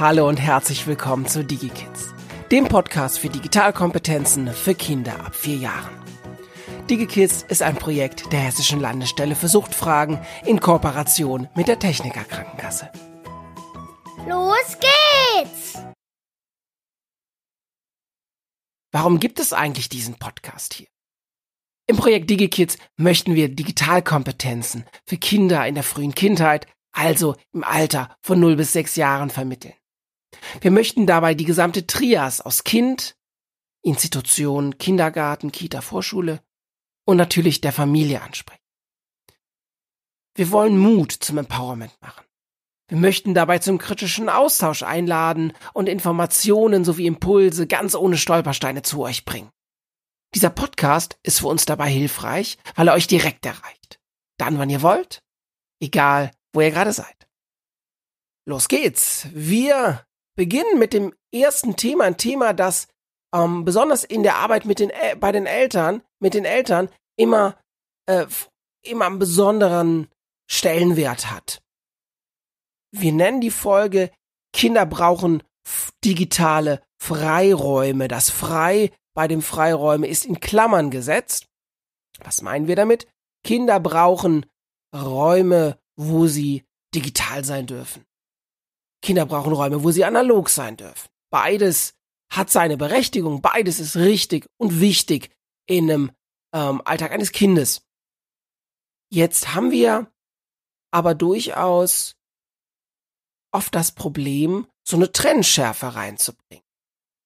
Hallo und herzlich willkommen zu DigiKids, dem Podcast für Digitalkompetenzen für Kinder ab vier Jahren. DigiKids ist ein Projekt der Hessischen Landesstelle für Suchtfragen in Kooperation mit der Techniker Krankenkasse. Los geht's! Warum gibt es eigentlich diesen Podcast hier? Im Projekt DigiKids möchten wir Digitalkompetenzen für Kinder in der frühen Kindheit, also im Alter von 0 bis 6 Jahren vermitteln. Wir möchten dabei die gesamte Trias aus Kind, Institution, Kindergarten, Kita, Vorschule und natürlich der Familie ansprechen. Wir wollen Mut zum Empowerment machen. Wir möchten dabei zum kritischen Austausch einladen und Informationen sowie Impulse ganz ohne Stolpersteine zu euch bringen. Dieser Podcast ist für uns dabei hilfreich, weil er euch direkt erreicht. Dann, wann ihr wollt, egal wo ihr gerade seid. Los geht's. Wir beginnen mit dem ersten Thema, ein Thema, das ähm, besonders in der Arbeit mit den äh, bei den Eltern, mit den Eltern immer äh, immer einen besonderen Stellenwert hat. Wir nennen die Folge Kinder brauchen digitale Freiräume. Das Frei bei dem Freiräume ist in Klammern gesetzt. Was meinen wir damit? Kinder brauchen Räume, wo sie digital sein dürfen. Kinder brauchen Räume, wo sie analog sein dürfen. Beides hat seine Berechtigung, beides ist richtig und wichtig in einem ähm, Alltag eines Kindes. Jetzt haben wir aber durchaus oft das Problem, so eine Trennschärfe reinzubringen.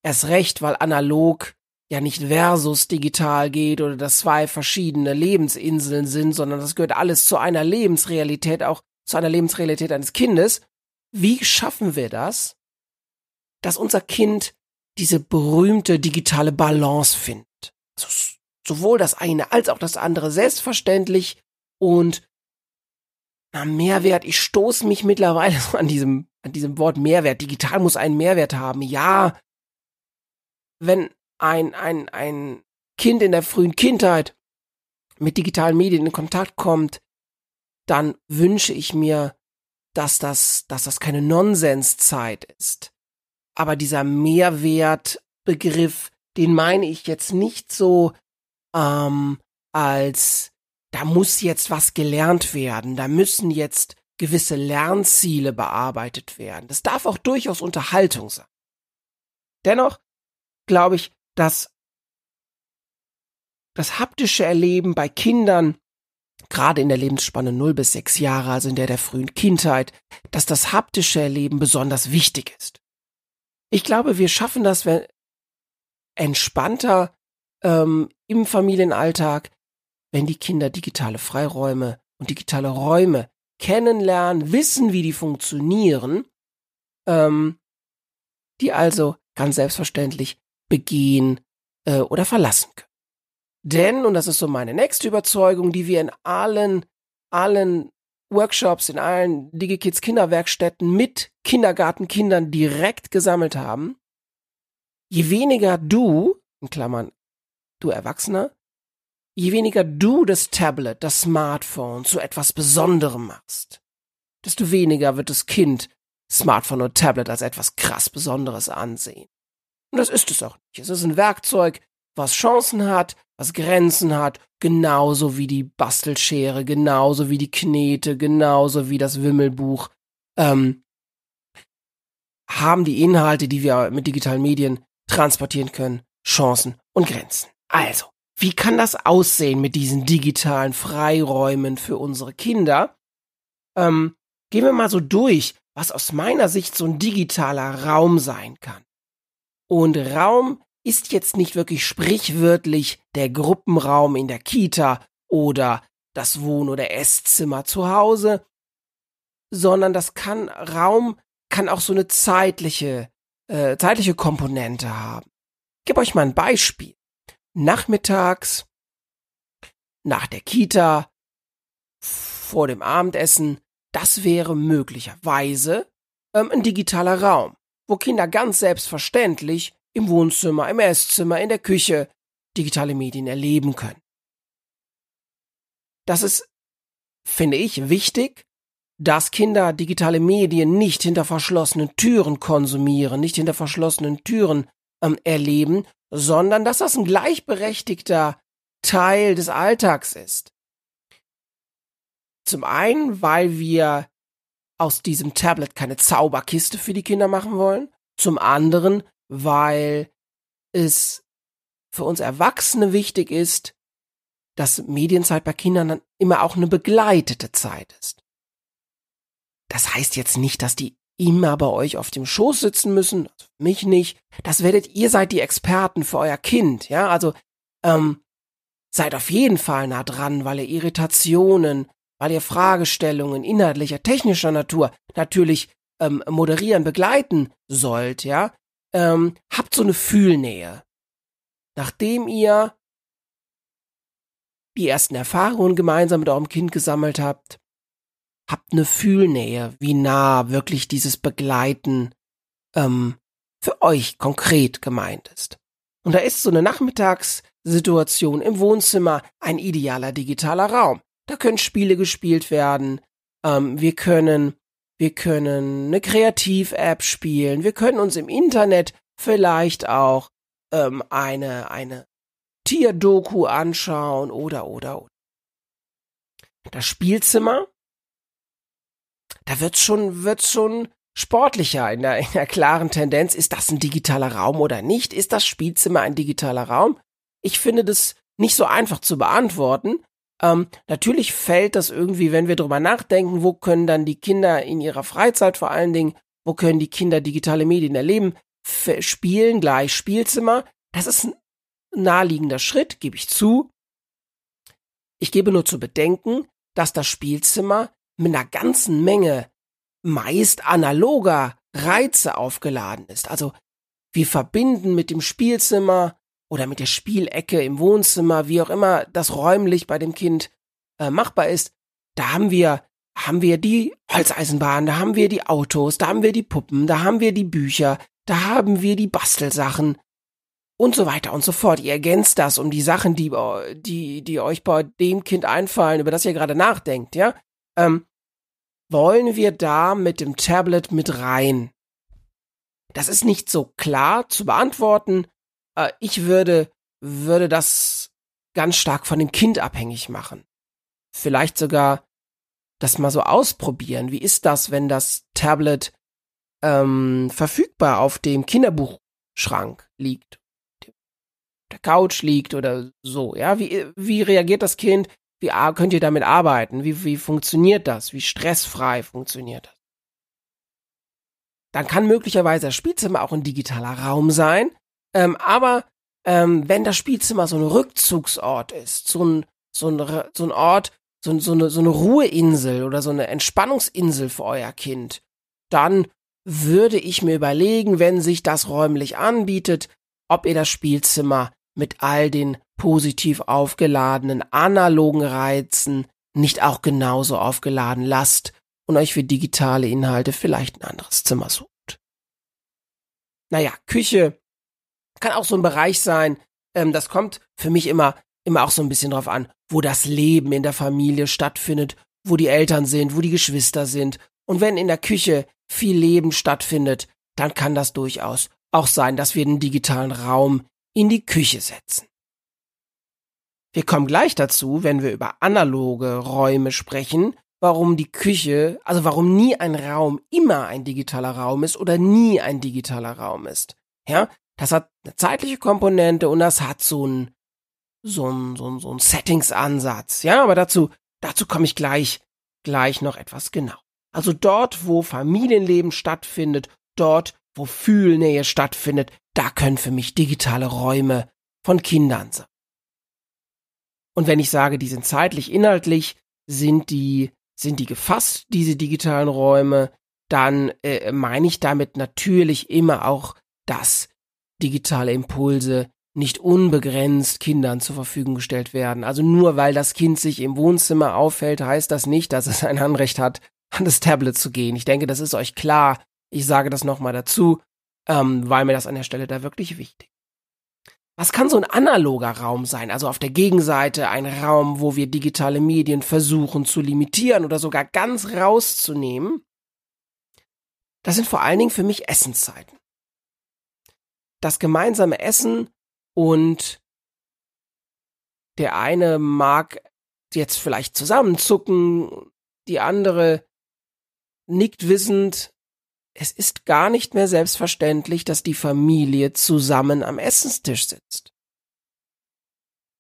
Erst recht, weil analog ja nicht versus digital geht oder dass zwei verschiedene Lebensinseln sind, sondern das gehört alles zu einer Lebensrealität, auch zu einer Lebensrealität eines Kindes. Wie schaffen wir das, dass unser Kind diese berühmte digitale Balance findet? Also sowohl das eine als auch das andere selbstverständlich und na, Mehrwert, ich stoße mich mittlerweile an diesem, an diesem Wort Mehrwert. Digital muss einen Mehrwert haben. Ja, wenn ein, ein, ein Kind in der frühen Kindheit mit digitalen Medien in Kontakt kommt, dann wünsche ich mir, dass das, dass das keine Nonsenszeit ist. Aber dieser Mehrwertbegriff, den meine ich jetzt nicht so ähm, als da muss jetzt was gelernt werden, da müssen jetzt gewisse Lernziele bearbeitet werden. Das darf auch durchaus Unterhaltung sein. Dennoch glaube ich, dass das haptische Erleben bei Kindern, gerade in der Lebensspanne 0 bis 6 Jahre, also in der der frühen Kindheit, dass das haptische Erleben besonders wichtig ist. Ich glaube, wir schaffen das wenn entspannter ähm, im Familienalltag, wenn die Kinder digitale Freiräume und digitale Räume kennenlernen, wissen, wie die funktionieren, ähm, die also ganz selbstverständlich begehen äh, oder verlassen können. Denn, und das ist so meine nächste Überzeugung, die wir in allen, allen Workshops, in allen DigiKids Kinderwerkstätten mit Kindergartenkindern direkt gesammelt haben, je weniger du, in Klammern du Erwachsener, je weniger du das Tablet, das Smartphone zu etwas Besonderem machst, desto weniger wird das Kind Smartphone und Tablet als etwas krass Besonderes ansehen. Und das ist es auch nicht. Es ist ein Werkzeug, was Chancen hat, was Grenzen hat, genauso wie die Bastelschere, genauso wie die Knete, genauso wie das Wimmelbuch, ähm, haben die Inhalte, die wir mit digitalen Medien transportieren können, Chancen und Grenzen. Also, wie kann das aussehen mit diesen digitalen Freiräumen für unsere Kinder? Ähm, gehen wir mal so durch, was aus meiner Sicht so ein digitaler Raum sein kann. Und Raum ist jetzt nicht wirklich sprichwörtlich der Gruppenraum in der Kita oder das Wohn- oder Esszimmer zu Hause, sondern das kann Raum kann auch so eine zeitliche äh, zeitliche Komponente haben. Ich gebe euch mal ein Beispiel. Nachmittags nach der Kita vor dem Abendessen, das wäre möglicherweise ähm, ein digitaler Raum wo Kinder ganz selbstverständlich im Wohnzimmer, im Esszimmer, in der Küche digitale Medien erleben können. Das ist, finde ich, wichtig, dass Kinder digitale Medien nicht hinter verschlossenen Türen konsumieren, nicht hinter verschlossenen Türen ähm, erleben, sondern dass das ein gleichberechtigter Teil des Alltags ist. Zum einen, weil wir aus diesem Tablet keine Zauberkiste für die Kinder machen wollen. Zum anderen, weil es für uns Erwachsene wichtig ist, dass Medienzeit bei Kindern dann immer auch eine begleitete Zeit ist. Das heißt jetzt nicht, dass die immer bei euch auf dem Schoß sitzen müssen, also mich nicht. Das werdet ihr seid die Experten für euer Kind, ja. Also ähm, seid auf jeden Fall nah dran, weil ihr Irritationen, weil ihr Fragestellungen inhaltlicher, technischer Natur natürlich ähm, moderieren, begleiten sollt, ja. Ähm, habt so eine Fühlnähe. Nachdem ihr die ersten Erfahrungen gemeinsam mit eurem Kind gesammelt habt, habt eine Fühlnähe, wie nah wirklich dieses Begleiten ähm, für euch konkret gemeint ist. Und da ist so eine Nachmittagssituation im Wohnzimmer ein idealer digitaler Raum. Da können Spiele gespielt werden. Ähm, wir können, wir können eine Kreativ-App spielen. Wir können uns im Internet vielleicht auch ähm, eine, eine Tierdoku anschauen oder, oder, oder. Das Spielzimmer, da wird's schon, wird's schon sportlicher in der, in der klaren Tendenz. Ist das ein digitaler Raum oder nicht? Ist das Spielzimmer ein digitaler Raum? Ich finde das nicht so einfach zu beantworten. Ähm, natürlich fällt das irgendwie, wenn wir drüber nachdenken, wo können dann die Kinder in ihrer Freizeit vor allen Dingen, wo können die Kinder digitale Medien erleben, spielen gleich Spielzimmer. Das ist ein naheliegender Schritt, gebe ich zu. Ich gebe nur zu bedenken, dass das Spielzimmer mit einer ganzen Menge meist analoger Reize aufgeladen ist. Also wir verbinden mit dem Spielzimmer oder mit der Spielecke im Wohnzimmer, wie auch immer das räumlich bei dem Kind äh, machbar ist, da haben wir haben wir die Holzeisenbahn, da haben wir die Autos, da haben wir die Puppen, da haben wir die Bücher, da haben wir die Bastelsachen und so weiter und so fort. Ihr ergänzt das um die Sachen, die, die, die euch bei dem Kind einfallen, über das ihr gerade nachdenkt, ja? Ähm, wollen wir da mit dem Tablet mit rein? Das ist nicht so klar zu beantworten. Äh, ich würde, würde das ganz stark von dem Kind abhängig machen. Vielleicht sogar das mal so ausprobieren. Wie ist das, wenn das Tablet ähm, verfügbar auf dem Kinderbuchschrank liegt? Der Couch liegt oder so, ja? Wie, wie reagiert das Kind? Wie könnt ihr damit arbeiten? Wie, wie funktioniert das? Wie stressfrei funktioniert das? Dann kann möglicherweise das Spielzimmer auch ein digitaler Raum sein, ähm, aber ähm, wenn das Spielzimmer so ein Rückzugsort ist, so ein, so ein, so ein Ort, so, so, eine, so eine Ruheinsel oder so eine Entspannungsinsel für euer Kind, dann würde ich mir überlegen, wenn sich das räumlich anbietet, ob ihr das Spielzimmer mit all den positiv aufgeladenen analogen Reizen nicht auch genauso aufgeladen lasst und euch für digitale Inhalte vielleicht ein anderes Zimmer sucht. Naja, Küche kann auch so ein Bereich sein, ähm, das kommt für mich immer, immer auch so ein bisschen drauf an, wo das Leben in der Familie stattfindet, wo die Eltern sind, wo die Geschwister sind. Und wenn in der Küche viel Leben stattfindet, dann kann das durchaus auch sein, dass wir den digitalen Raum in die Küche setzen. Wir kommen gleich dazu, wenn wir über analoge Räume sprechen, warum die Küche, also warum nie ein Raum immer ein digitaler Raum ist oder nie ein digitaler Raum ist. Ja, das hat eine zeitliche Komponente und das hat so ein so ein so ein, so ein Settings-Ansatz. Ja, aber dazu dazu komme ich gleich gleich noch etwas genau. Also dort, wo Familienleben stattfindet, dort, wo Fühlnähe stattfindet, da können für mich digitale Räume von Kindern sein. Und wenn ich sage, die sind zeitlich, inhaltlich, sind die, sind die gefasst, diese digitalen Räume, dann äh, meine ich damit natürlich immer auch, dass digitale Impulse nicht unbegrenzt Kindern zur Verfügung gestellt werden. Also nur weil das Kind sich im Wohnzimmer aufhält, heißt das nicht, dass es ein Anrecht hat, an das Tablet zu gehen. Ich denke, das ist euch klar. Ich sage das nochmal dazu, ähm, weil mir das an der Stelle da wirklich wichtig. was kann so ein analoger Raum sein? Also auf der Gegenseite ein Raum, wo wir digitale Medien versuchen zu limitieren oder sogar ganz rauszunehmen. Das sind vor allen Dingen für mich Essenszeiten. Das gemeinsame Essen und der eine mag jetzt vielleicht zusammenzucken, die andere nickt wissend, es ist gar nicht mehr selbstverständlich, dass die Familie zusammen am Essenstisch sitzt.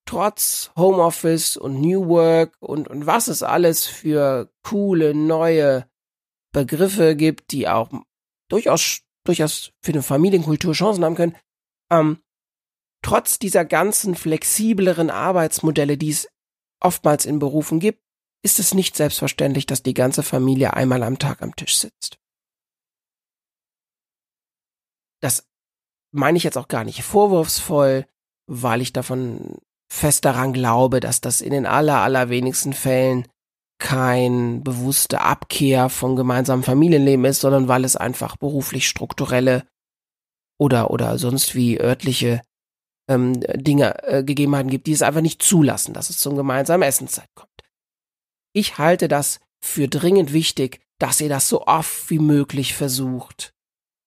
Trotz Homeoffice und New Work und, und was es alles für coole neue Begriffe gibt, die auch durchaus, durchaus für eine Familienkultur Chancen haben können, ähm, trotz dieser ganzen flexibleren Arbeitsmodelle, die es oftmals in Berufen gibt, ist es nicht selbstverständlich, dass die ganze Familie einmal am Tag am Tisch sitzt. Das meine ich jetzt auch gar nicht vorwurfsvoll, weil ich davon fest daran glaube, dass das in den aller, allerwenigsten Fällen kein bewusste Abkehr vom gemeinsamen Familienleben ist, sondern weil es einfach beruflich strukturelle oder, oder sonst wie örtliche ähm, Dinge, äh, Gegebenheiten gibt, die es einfach nicht zulassen, dass es zum gemeinsamen Essenszeit kommt. Ich halte das für dringend wichtig, dass ihr das so oft wie möglich versucht,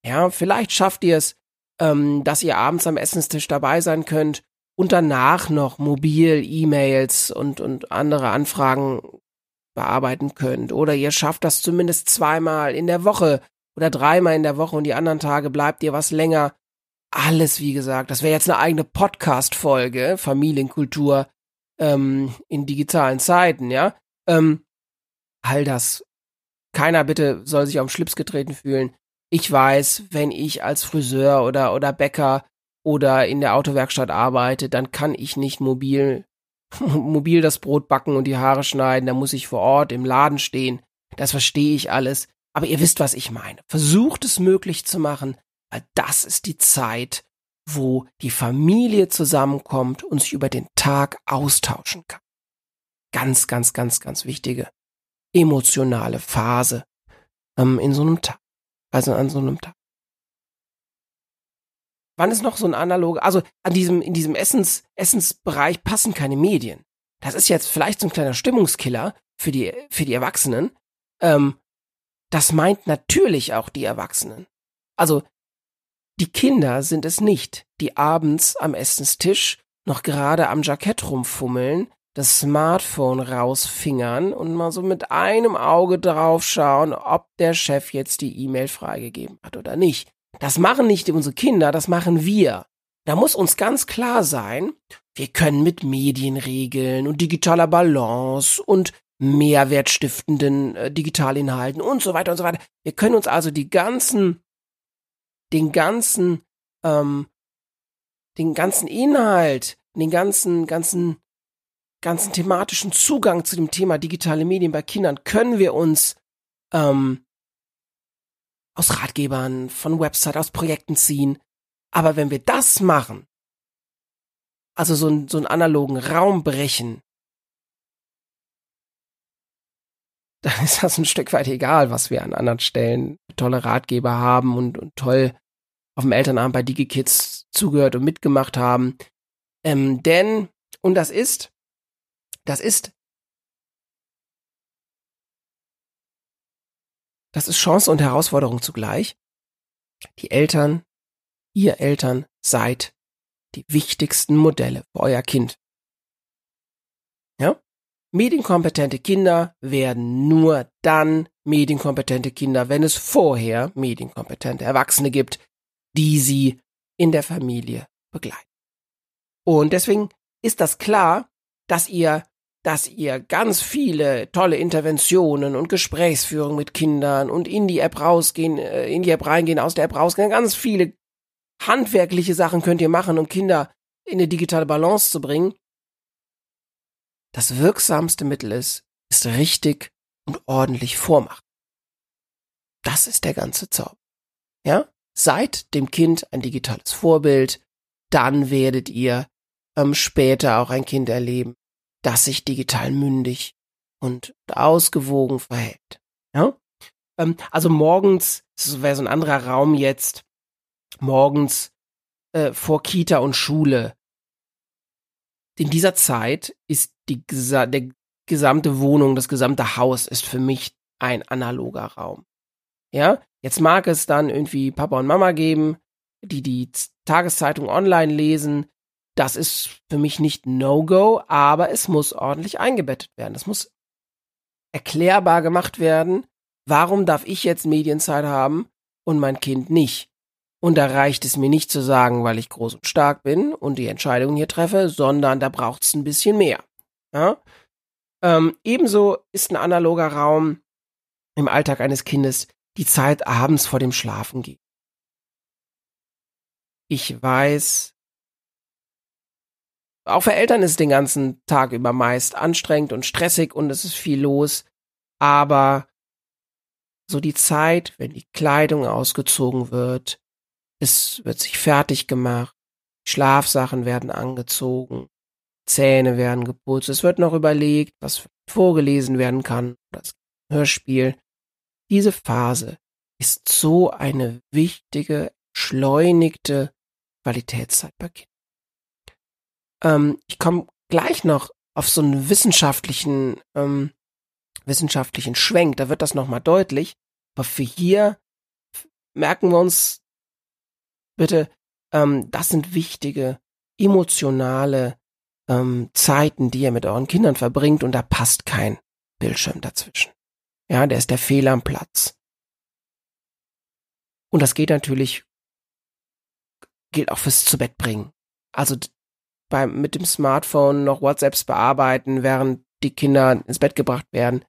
ja, vielleicht schafft ihr es, ähm, dass ihr abends am Essenstisch dabei sein könnt und danach noch mobil E-Mails und, und andere Anfragen bearbeiten könnt. Oder ihr schafft das zumindest zweimal in der Woche oder dreimal in der Woche und die anderen Tage bleibt ihr was länger. Alles, wie gesagt, das wäre jetzt eine eigene Podcast-Folge, Familienkultur ähm, in digitalen Zeiten, ja. Ähm, all das. Keiner bitte soll sich auf den Schlips getreten fühlen ich weiß, wenn ich als Friseur oder, oder Bäcker oder in der Autowerkstatt arbeite, dann kann ich nicht mobil, mobil das Brot backen und die Haare schneiden, da muss ich vor Ort im Laden stehen. Das verstehe ich alles. Aber ihr wisst, was ich meine. Versucht es möglich zu machen, weil das ist die Zeit, wo die Familie zusammenkommt und sich über den Tag austauschen kann. Ganz, ganz, ganz, ganz wichtige emotionale Phase ähm, in so einem Tag. Also an so einem Tag. Wann ist noch so ein analoger, also an diesem, in diesem Essens, Essensbereich passen keine Medien. Das ist jetzt vielleicht so ein kleiner Stimmungskiller für die, für die Erwachsenen. Ähm, das meint natürlich auch die Erwachsenen. Also, die Kinder sind es nicht, die abends am Essenstisch noch gerade am Jackett rumfummeln, das Smartphone rausfingern und mal so mit einem Auge drauf schauen, ob der Chef jetzt die E-Mail freigegeben hat oder nicht. Das machen nicht unsere Kinder, das machen wir. Da muss uns ganz klar sein, wir können mit Medienregeln und digitaler Balance und mehrwertstiftenden äh, Digitalinhalten und so weiter und so weiter. Wir können uns also die ganzen, den ganzen, ähm, den ganzen Inhalt, den ganzen, ganzen ganzen thematischen Zugang zu dem Thema digitale Medien bei Kindern können wir uns ähm, aus Ratgebern, von Website, aus Projekten ziehen. Aber wenn wir das machen, also so, so einen analogen Raum brechen, dann ist das ein Stück weit egal, was wir an anderen Stellen tolle Ratgeber haben und, und toll auf dem Elternabend bei DigiKids zugehört und mitgemacht haben. Ähm, denn, und das ist, das ist Das ist Chance und Herausforderung zugleich. Die Eltern, ihr Eltern seid die wichtigsten Modelle für euer Kind. Ja? Medienkompetente Kinder werden nur dann medienkompetente Kinder, wenn es vorher medienkompetente Erwachsene gibt, die sie in der Familie begleiten. Und deswegen ist das klar, dass ihr dass ihr ganz viele tolle Interventionen und Gesprächsführung mit Kindern und in die App rausgehen, äh, in die App reingehen, aus der App rausgehen, ganz viele handwerkliche Sachen könnt ihr machen, um Kinder in eine digitale Balance zu bringen. Das wirksamste Mittel ist, ist richtig und ordentlich vormachen. Das ist der ganze Zauber. Ja? Seid dem Kind ein digitales Vorbild, dann werdet ihr ähm, später auch ein Kind erleben, das sich digital mündig und ausgewogen verhält. Ja? Ähm, also morgens, das wäre so ein anderer Raum jetzt, morgens äh, vor Kita und Schule in dieser Zeit ist die der gesamte Wohnung, das gesamte Haus ist für mich ein analoger Raum. Ja, jetzt mag es dann irgendwie Papa und Mama geben, die die Tageszeitung online lesen. Das ist für mich nicht No-Go, aber es muss ordentlich eingebettet werden. Es muss erklärbar gemacht werden. Warum darf ich jetzt Medienzeit haben und mein Kind nicht? Und da reicht es mir nicht zu sagen, weil ich groß und stark bin und die Entscheidungen hier treffe, sondern da braucht es ein bisschen mehr. Ja? Ähm, ebenso ist ein analoger Raum im Alltag eines Kindes die Zeit abends vor dem Schlafen geht. Ich weiß, auch für Eltern ist es den ganzen Tag über meist anstrengend und stressig und es ist viel los, aber so die Zeit, wenn die Kleidung ausgezogen wird, es wird sich fertig gemacht, Schlafsachen werden angezogen, Zähne werden geputzt, es wird noch überlegt, was vorgelesen werden kann, das Hörspiel. Diese Phase ist so eine wichtige, schleunigte Qualitätszeit bei Kindern. Ähm, ich komme gleich noch auf so einen wissenschaftlichen, ähm, wissenschaftlichen Schwenk, da wird das nochmal deutlich. Aber für hier merken wir uns bitte, ähm, das sind wichtige, emotionale ähm, Zeiten, die ihr mit euren Kindern verbringt und da passt kein Bildschirm dazwischen. Ja, der ist der Fehler am Platz. Und das geht natürlich, gilt auch fürs Zubettbringen. Also beim, mit dem Smartphone noch WhatsApps bearbeiten, während die Kinder ins Bett gebracht werden,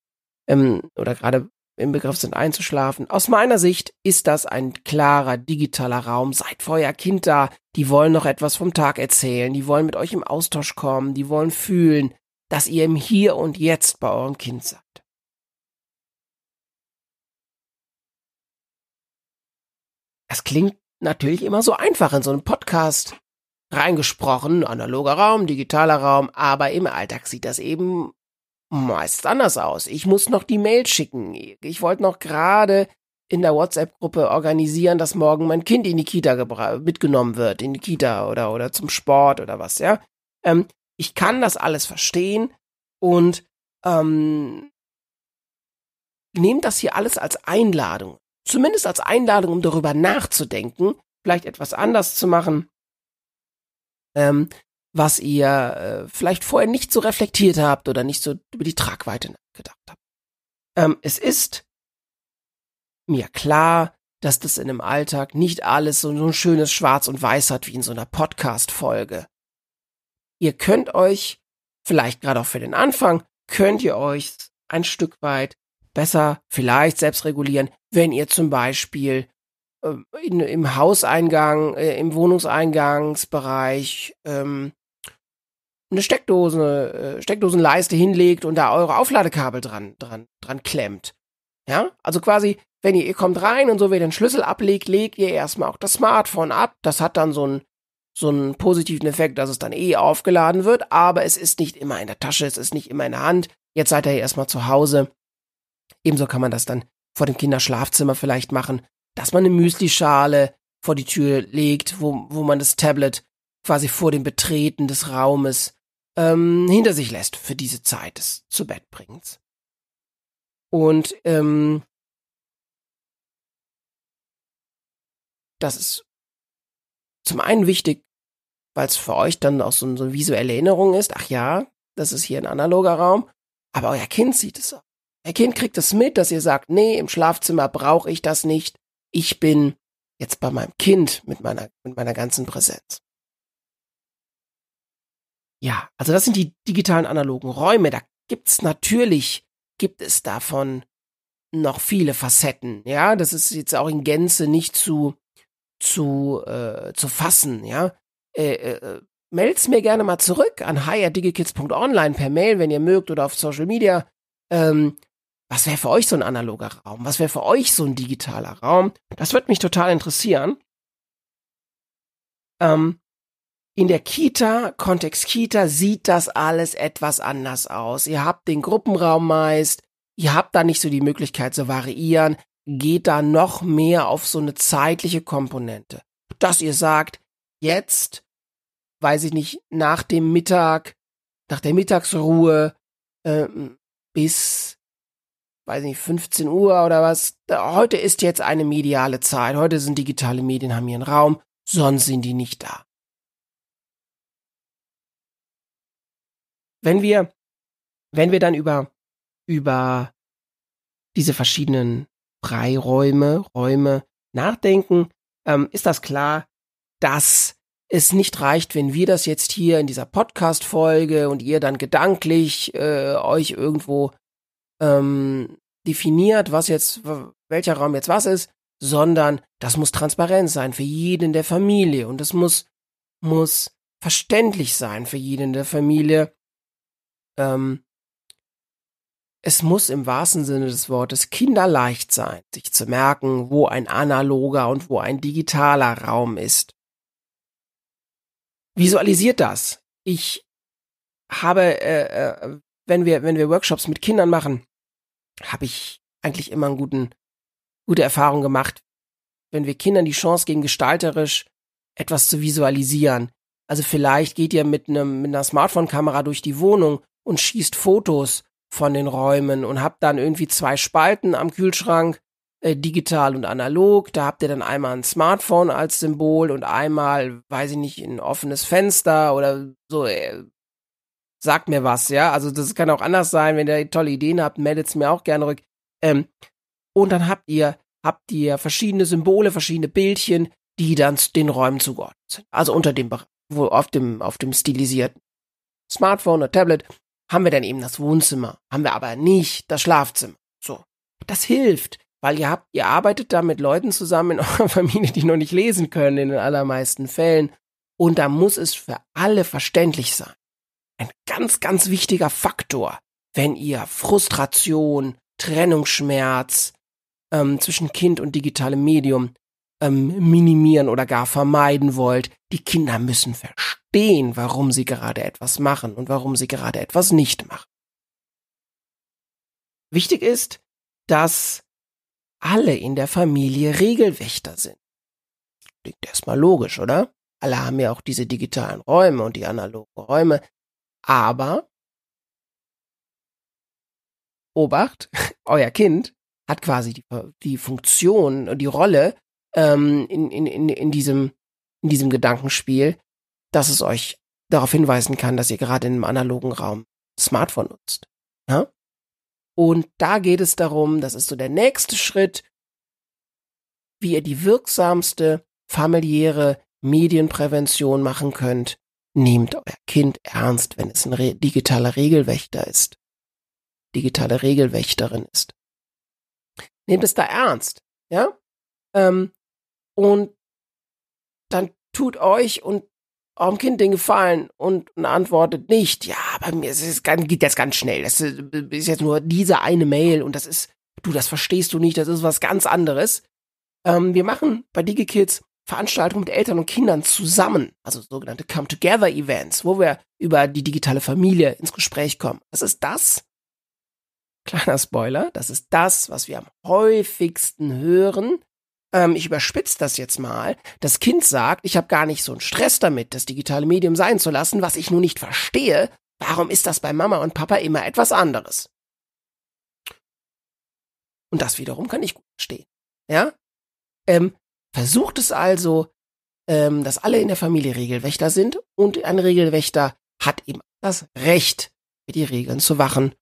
ähm, oder gerade im Begriff sind einzuschlafen. Aus meiner Sicht ist das ein klarer digitaler Raum. Seid vor euer Kind da. Die wollen noch etwas vom Tag erzählen. Die wollen mit euch im Austausch kommen. Die wollen fühlen, dass ihr im Hier und Jetzt bei eurem Kind seid. Das klingt natürlich immer so einfach in so einem Podcast reingesprochen, analoger Raum, digitaler Raum, aber im Alltag sieht das eben meist anders aus. Ich muss noch die Mail schicken. Ich wollte noch gerade in der WhatsApp-Gruppe organisieren, dass morgen mein Kind in die Kita mitgenommen wird, in die Kita oder, oder zum Sport oder was, ja. Ähm, ich kann das alles verstehen und ähm, nehmt das hier alles als Einladung. Zumindest als Einladung, um darüber nachzudenken, vielleicht etwas anders zu machen, ähm, was ihr äh, vielleicht vorher nicht so reflektiert habt oder nicht so über die Tragweite gedacht habt. Ähm, es ist mir klar, dass das in einem Alltag nicht alles so, so ein schönes Schwarz und Weiß hat wie in so einer Podcast-Folge. Ihr könnt euch, vielleicht gerade auch für den Anfang, könnt ihr euch ein Stück weit besser vielleicht selbst regulieren, wenn ihr zum Beispiel in, im Hauseingang, äh, im Wohnungseingangsbereich ähm, eine Steckdose, äh, Steckdosenleiste hinlegt und da eure Aufladekabel dran, dran, dran klemmt. Ja, also quasi, wenn ihr, ihr kommt rein und so, wie den Schlüssel ablegt, legt ihr erstmal auch das Smartphone ab. Das hat dann so einen, so einen positiven Effekt, dass es dann eh aufgeladen wird, aber es ist nicht immer in der Tasche, es ist nicht immer in der Hand. Jetzt seid ihr erstmal zu Hause. Ebenso kann man das dann vor dem Kinderschlafzimmer vielleicht machen, dass man eine Müslischale vor die Tür legt, wo, wo man das Tablet quasi vor dem Betreten des Raumes ähm, hinter sich lässt für diese Zeit des Zubettbringens. Und ähm, das ist zum einen wichtig, weil es für euch dann auch so, eine visuelle Erinnerung ist. Ach ja, das ist hier ein analoger Raum. Aber euer Kind sieht es auch. Euer Kind kriegt es mit, dass ihr sagt, nee, im Schlafzimmer brauche ich das nicht. Ich bin jetzt bei meinem Kind mit meiner, mit meiner ganzen Präsenz. Ja, also das sind die digitalen analogen Räume. Da gibt's natürlich, gibt es davon noch viele Facetten. Ja, das ist jetzt auch in Gänze nicht zu zu äh, zu fassen. Ja, äh, äh, meld's mir gerne mal zurück an hi@digikids.online per Mail, wenn ihr mögt oder auf Social Media. Ähm, was wäre für euch so ein analoger Raum? Was wäre für euch so ein digitaler Raum? Das würde mich total interessieren. Ähm, in der Kita, Kontext Kita, sieht das alles etwas anders aus. Ihr habt den Gruppenraum meist, ihr habt da nicht so die Möglichkeit zu variieren, geht da noch mehr auf so eine zeitliche Komponente. Dass ihr sagt, jetzt, weiß ich nicht, nach dem Mittag nach der Mittagsruhe äh, bis, weiß nicht, 15 Uhr oder was. Heute ist jetzt eine mediale Zeit. Heute sind digitale Medien, haben ihren Raum, sonst sind die nicht da. Wenn wir, wenn wir dann über, über diese verschiedenen Freiräume, Räume nachdenken, ähm, ist das klar, dass es nicht reicht, wenn wir das jetzt hier in dieser Podcast-Folge und ihr dann gedanklich äh, euch irgendwo ähm, definiert, was jetzt, welcher Raum jetzt was ist, sondern das muss transparent sein für jeden der Familie und es muss, muss verständlich sein für jeden der Familie. Ähm, es muss im wahrsten Sinne des Wortes kinderleicht sein, sich zu merken, wo ein analoger und wo ein digitaler Raum ist. Visualisiert das. Ich habe, äh, äh, wenn wir, wenn wir Workshops mit Kindern machen, habe ich eigentlich immer einen guten, gute Erfahrung gemacht, wenn wir Kindern die Chance geben, gestalterisch etwas zu visualisieren. Also vielleicht geht ihr mit einem, mit einer Smartphone-Kamera durch die Wohnung und schießt Fotos von den Räumen und habt dann irgendwie zwei Spalten am Kühlschrank äh, digital und analog. Da habt ihr dann einmal ein Smartphone als Symbol und einmal, weiß ich nicht, ein offenes Fenster oder so. Äh, sagt mir was, ja. Also das kann auch anders sein. Wenn ihr tolle Ideen habt, meldet es mir auch gerne rück. Ähm, und dann habt ihr, habt ihr verschiedene Symbole, verschiedene Bildchen, die dann den Räumen zugeordnet sind. Also unter dem, wo auf dem, auf dem stilisierten Smartphone oder Tablet haben wir dann eben das Wohnzimmer, haben wir aber nicht das Schlafzimmer. So. Das hilft, weil ihr habt, ihr arbeitet da mit Leuten zusammen in eurer Familie, die noch nicht lesen können in den allermeisten Fällen. Und da muss es für alle verständlich sein. Ein ganz, ganz wichtiger Faktor, wenn ihr Frustration, Trennungsschmerz ähm, zwischen Kind und digitalem Medium ähm, minimieren oder gar vermeiden wollt. Die Kinder müssen verstehen, warum sie gerade etwas machen und warum sie gerade etwas nicht machen. Wichtig ist, dass alle in der Familie Regelwächter sind. Klingt erstmal logisch, oder? Alle haben ja auch diese digitalen Räume und die analogen Räume. Aber Obacht, euer Kind hat quasi die, die Funktion und die Rolle ähm, in, in, in, in, diesem, in diesem Gedankenspiel, dass es euch darauf hinweisen kann, dass ihr gerade in einem analogen Raum Smartphone nutzt. Ja? Und da geht es darum, das ist so der nächste Schritt, wie ihr die wirksamste familiäre Medienprävention machen könnt. Nehmt euer Kind ernst, wenn es ein re digitaler Regelwächter ist. Digitale Regelwächterin ist. Nehmt es da ernst, ja? Ähm, und dann tut euch und eurem Kind den Gefallen und, und antwortet nicht, ja, bei mir ist es ganz, geht jetzt ganz schnell. Das ist jetzt nur diese eine Mail und das ist, du, das verstehst du nicht, das ist was ganz anderes. Ähm, wir machen bei DigiKids Veranstaltungen mit Eltern und Kindern zusammen, also sogenannte Come-Together-Events, wo wir über die digitale Familie ins Gespräch kommen. Das ist das, kleiner Spoiler, das ist das, was wir am häufigsten hören, ähm, ich überspitze das jetzt mal, das Kind sagt, ich habe gar nicht so einen Stress damit, das digitale Medium sein zu lassen, was ich nur nicht verstehe, warum ist das bei Mama und Papa immer etwas anderes? Und das wiederum kann ich gut verstehen. Ja? Ähm, versucht es also, ähm, dass alle in der Familie Regelwächter sind und ein Regelwächter hat eben das Recht, mit die Regeln zu wachen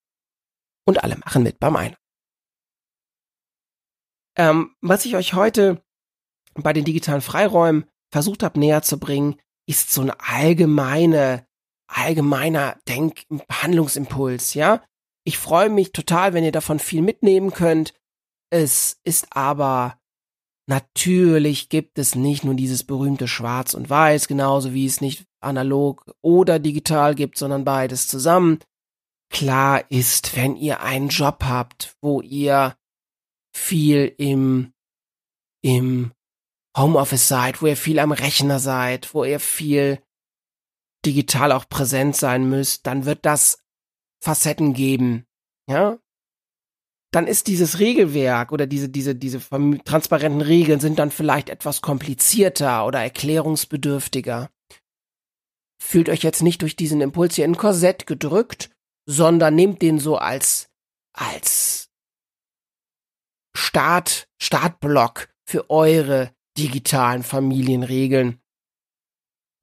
und alle machen mit beim einen. Ähm, was ich euch heute bei den digitalen Freiräumen versucht habe näher zu bringen, ist so ein allgemeine, allgemeiner Denk- Handlungsimpuls, ja. Ich freue mich total, wenn ihr davon viel mitnehmen könnt. Es ist aber natürlich gibt es nicht nur dieses berühmte Schwarz und Weiß, genauso wie es nicht analog oder digital gibt, sondern beides zusammen. Klar ist, wenn ihr einen Job habt, wo ihr viel im, im Homeoffice seid, wo ihr viel am Rechner seid, wo ihr viel digital auch präsent sein müsst, dann wird das Facetten geben, ja? Dann ist dieses Regelwerk oder diese, diese, diese transparenten Regeln sind dann vielleicht etwas komplizierter oder erklärungsbedürftiger. fühlt euch jetzt nicht durch diesen Impuls hier in Korsett gedrückt, sondern nehmt den so als, als Start, Startblock für eure digitalen Familienregeln.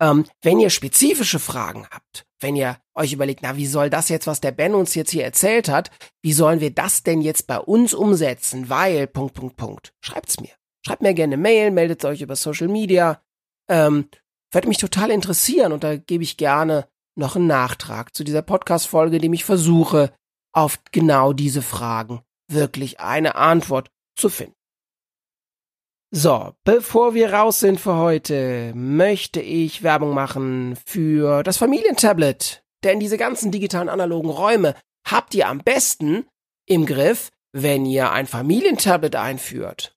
Ähm, wenn ihr spezifische Fragen habt, wenn ihr euch überlegt, na, wie soll das jetzt, was der Ben uns jetzt hier erzählt hat, wie sollen wir das denn jetzt bei uns umsetzen? Weil, Punkt, Punkt, Punkt. Schreibt's mir. Schreibt mir gerne Mail, meldet euch über Social Media. Ähm, würde mich total interessieren und da gebe ich gerne noch einen Nachtrag zu dieser Podcast-Folge, dem ich versuche, auf genau diese Fragen wirklich eine Antwort zu finden. So, bevor wir raus sind für heute, möchte ich Werbung machen für das Familientablet. Denn diese ganzen digitalen analogen Räume habt ihr am besten im Griff, wenn ihr ein Familientablet einführt.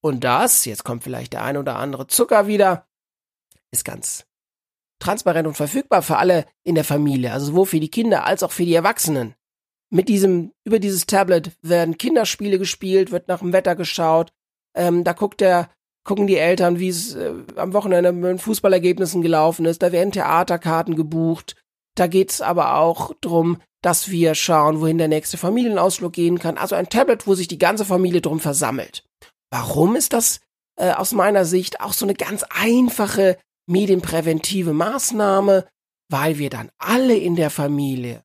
Und das, jetzt kommt vielleicht der ein oder andere Zucker wieder, ist ganz transparent und verfügbar für alle in der Familie, also sowohl für die Kinder als auch für die Erwachsenen. Mit diesem, über dieses Tablet werden Kinderspiele gespielt, wird nach dem Wetter geschaut, ähm, da guckt der, gucken die Eltern, wie es äh, am Wochenende mit den Fußballergebnissen gelaufen ist. Da werden Theaterkarten gebucht. Da geht's aber auch drum, dass wir schauen, wohin der nächste Familienausflug gehen kann. Also ein Tablet, wo sich die ganze Familie drum versammelt. Warum ist das äh, aus meiner Sicht auch so eine ganz einfache medienpräventive Maßnahme? Weil wir dann alle in der Familie,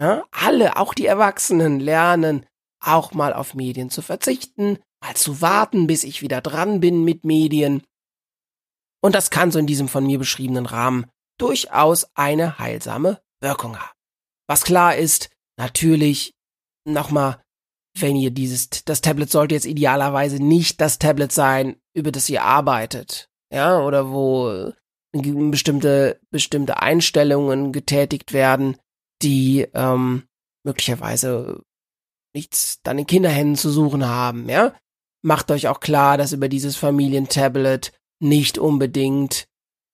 ja, alle, auch die Erwachsenen, lernen, auch mal auf Medien zu verzichten, mal zu warten, bis ich wieder dran bin mit Medien. Und das kann so in diesem von mir beschriebenen Rahmen durchaus eine heilsame Wirkung haben. Was klar ist, natürlich nochmal, wenn ihr dieses, das Tablet sollte jetzt idealerweise nicht das Tablet sein, über das ihr arbeitet, ja, oder wo bestimmte, bestimmte Einstellungen getätigt werden, die ähm, möglicherweise nichts dann in Kinderhänden zu suchen haben, ja macht euch auch klar, dass über dieses Familientablet nicht unbedingt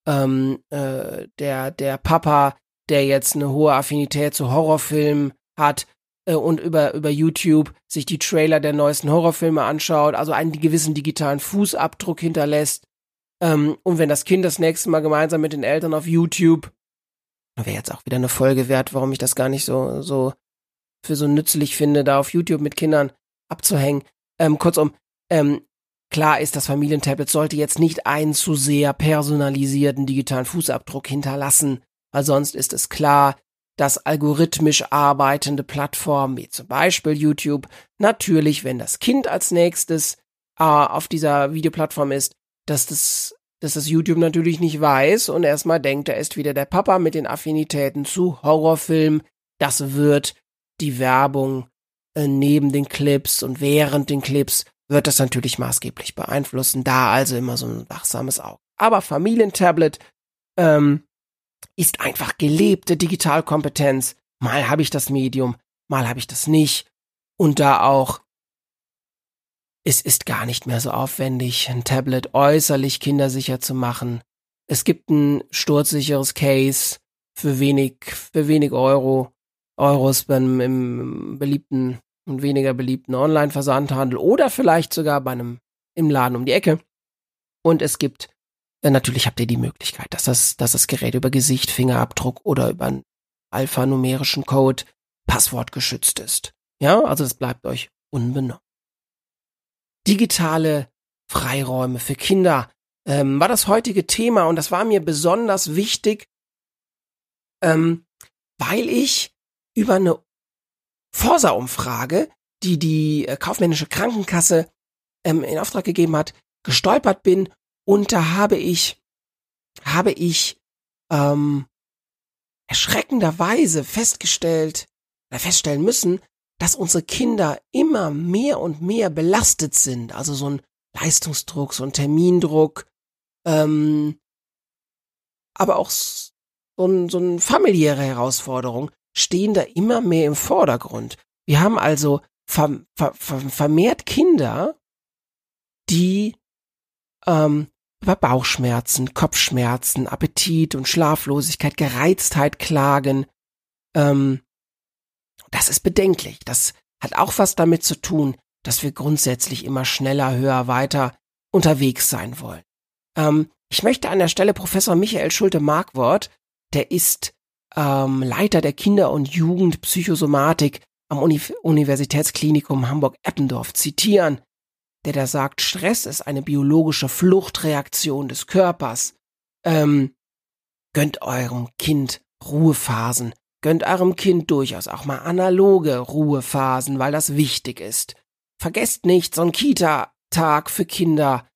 ähm, äh, der, der Papa, der jetzt eine hohe Affinität zu Horrorfilmen hat äh, und über, über YouTube sich die Trailer der neuesten Horrorfilme anschaut, also einen gewissen digitalen Fußabdruck hinterlässt. Ähm, und wenn das Kind das nächste Mal gemeinsam mit den Eltern auf YouTube, wäre jetzt auch wieder eine Folge wert, warum ich das gar nicht so, so für so nützlich finde, da auf YouTube mit Kindern abzuhängen. Ähm, kurzum, ähm, klar ist, das Familientablet sollte jetzt nicht einen zu sehr personalisierten digitalen Fußabdruck hinterlassen, weil sonst ist es klar, dass algorithmisch arbeitende Plattformen wie zum Beispiel YouTube natürlich, wenn das Kind als nächstes äh, auf dieser Videoplattform ist, dass das, dass das YouTube natürlich nicht weiß und erstmal denkt, er ist wieder der Papa mit den Affinitäten zu Horrorfilmen. Das wird die Werbung äh, neben den Clips und während den Clips wird das natürlich maßgeblich beeinflussen. Da also immer so ein wachsames Auge. Aber Familientablet ähm, ist einfach gelebte Digitalkompetenz. Mal habe ich das Medium, mal habe ich das nicht. Und da auch, es ist gar nicht mehr so aufwendig, ein Tablet äußerlich kindersicher zu machen. Es gibt ein sturzsicheres Case für wenig, für wenig Euro, Euros beim im beliebten und weniger beliebten Online-Versandhandel oder vielleicht sogar bei einem im Laden um die Ecke. Und es gibt, äh, natürlich habt ihr die Möglichkeit, dass das, dass das Gerät über Gesicht, Fingerabdruck oder über einen alphanumerischen Code passwortgeschützt ist. Ja, also das bleibt euch unbenommen. Digitale Freiräume für Kinder ähm, war das heutige Thema und das war mir besonders wichtig, ähm, weil ich über eine Forsa-Umfrage, die die äh, kaufmännische Krankenkasse ähm, in Auftrag gegeben hat, gestolpert bin und da habe ich habe ich ähm, erschreckenderweise festgestellt oder feststellen müssen, dass unsere Kinder immer mehr und mehr belastet sind. Also so ein Leistungsdruck, so ein Termindruck, ähm, aber auch so, ein, so eine familiäre Herausforderung, stehen da immer mehr im Vordergrund. Wir haben also ver, ver, ver, vermehrt Kinder, die ähm, über Bauchschmerzen, Kopfschmerzen, Appetit und Schlaflosigkeit, Gereiztheit klagen. Ähm, das ist bedenklich. Das hat auch was damit zu tun, dass wir grundsätzlich immer schneller, höher, weiter unterwegs sein wollen. Ähm, Ich möchte an der Stelle Professor Michael Schulte-Markwort, der ist ähm, Leiter der Kinder- und Jugendpsychosomatik am Uni Universitätsklinikum Hamburg-Eppendorf zitieren, der da sagt, Stress ist eine biologische Fluchtreaktion des Körpers. Ähm, gönnt eurem Kind Ruhephasen, gönnt eurem Kind durchaus auch mal analoge Ruhephasen, weil das wichtig ist. Vergesst nicht, so ein Kita-Tag für Kinder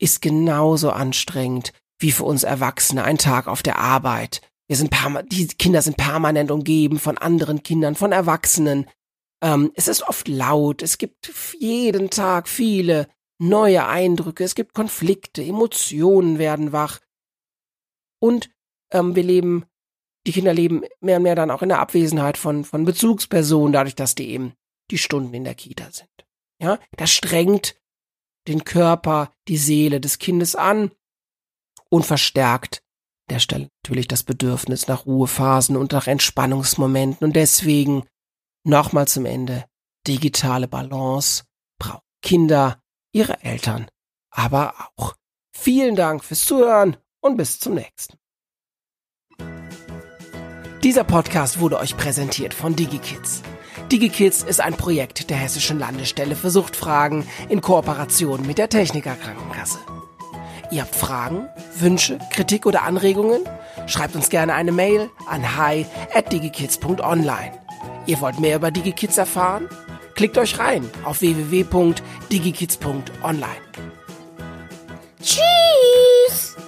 ist genauso anstrengend wie für uns Erwachsene ein Tag auf der Arbeit. Wir sind die Kinder sind permanent umgeben von anderen Kindern, von Erwachsenen. Ähm, es ist oft laut, es gibt jeden Tag viele neue Eindrücke, es gibt Konflikte, Emotionen werden wach. Und ähm, wir leben, die Kinder leben mehr und mehr dann auch in der Abwesenheit von, von Bezugspersonen, dadurch, dass die eben die Stunden in der Kita sind. Ja, das strengt den Körper, die Seele des Kindes an und verstärkt der Stelle natürlich das Bedürfnis nach Ruhephasen und nach Entspannungsmomenten und deswegen nochmal zum Ende digitale Balance brauchen Kinder, ihre Eltern, aber auch. Vielen Dank fürs Zuhören und bis zum nächsten. Dieser Podcast wurde euch präsentiert von DigiKids. DigiKids ist ein Projekt der Hessischen Landesstelle für Suchtfragen in Kooperation mit der Techniker Krankenkasse. Ihr habt Fragen, Wünsche, Kritik oder Anregungen? Schreibt uns gerne eine Mail an hi at digikids.online. Ihr wollt mehr über DigiKids erfahren? Klickt euch rein auf www.digikids.online. Tschüss!